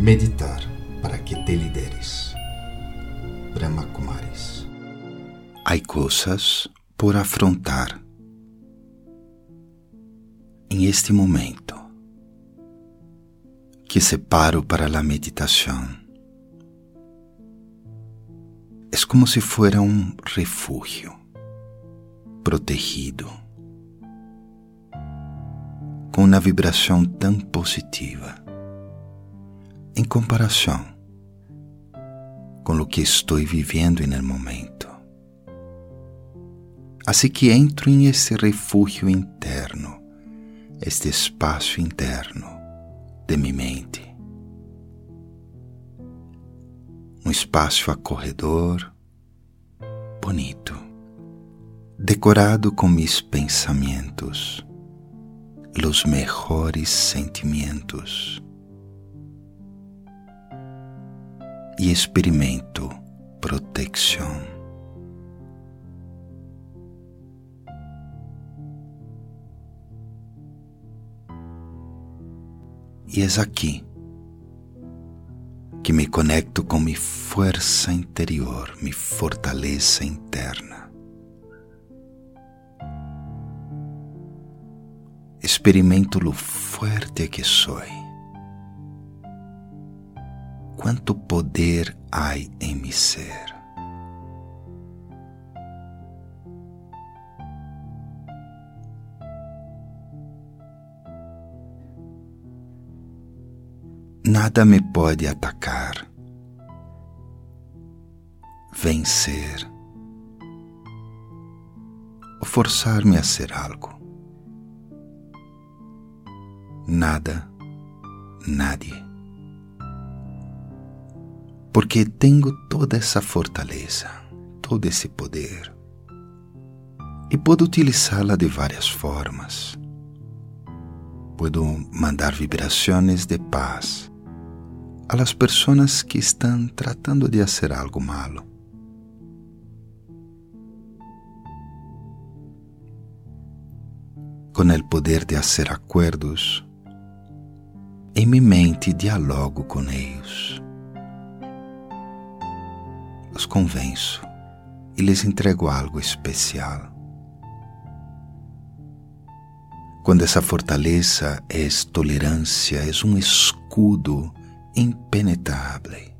Meditar para que te lideres. Brahma Kumaris. Há coisas por afrontar. Em este momento, que separo para a meditação, é como se fuera um refúgio protegido, com uma vibração tão positiva em comparação com o que estou vivendo no momento. Assim que entro em esse refúgio interno, este espaço interno de minha mente. Um espaço acorredor, bonito, decorado com mis pensamentos, os melhores sentimentos e experimento proteção. E é aqui que me conecto com minha força interior, minha fortaleza interna. Experimento o forte que sou quanto poder há em mi ser. Nada me pode atacar, vencer forçar-me a ser algo. Nada, nadie porque tenho toda essa fortaleza, todo esse poder e posso utilizá-la de várias formas. Puedo mandar vibrações de paz a las pessoas que estão tratando de fazer algo malo. Com o poder de fazer acordos, em minha mente dialogo com eles os convenço e lhes entrego algo especial. Quando essa fortaleza é tolerância, é um escudo impenetrável.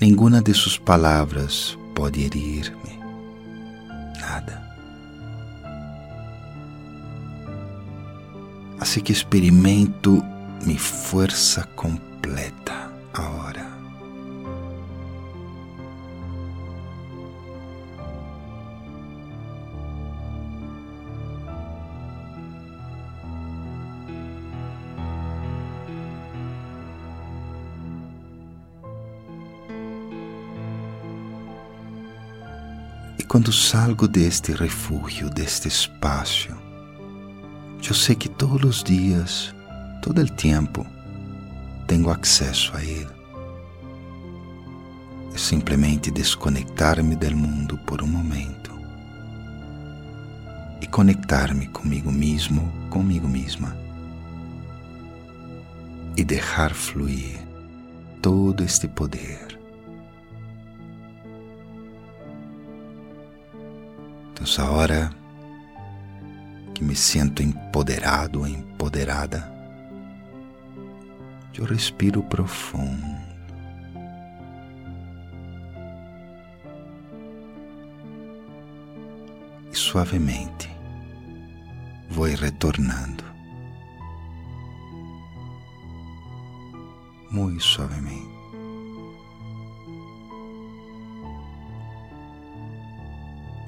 Nenhuma de suas palavras pode herir-me. Nada. Assim que experimento minha força completa completa ahora. E quando salgo deste refúgio, deste espaço, eu sei que todos os dias, todo o tempo, tenho acesso a Ele. É simplesmente desconectar-me do mundo por um momento e conectar-me comigo mesmo, comigo mesma e deixar fluir todo este poder. Então, hora que me sinto empoderado empoderada, eu respiro profundo. E suavemente vou retornando. Muito suavemente.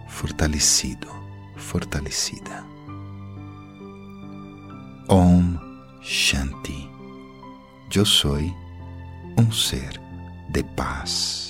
Fortalecido, fortalecida. Om Shanti. Eu sou um ser de paz.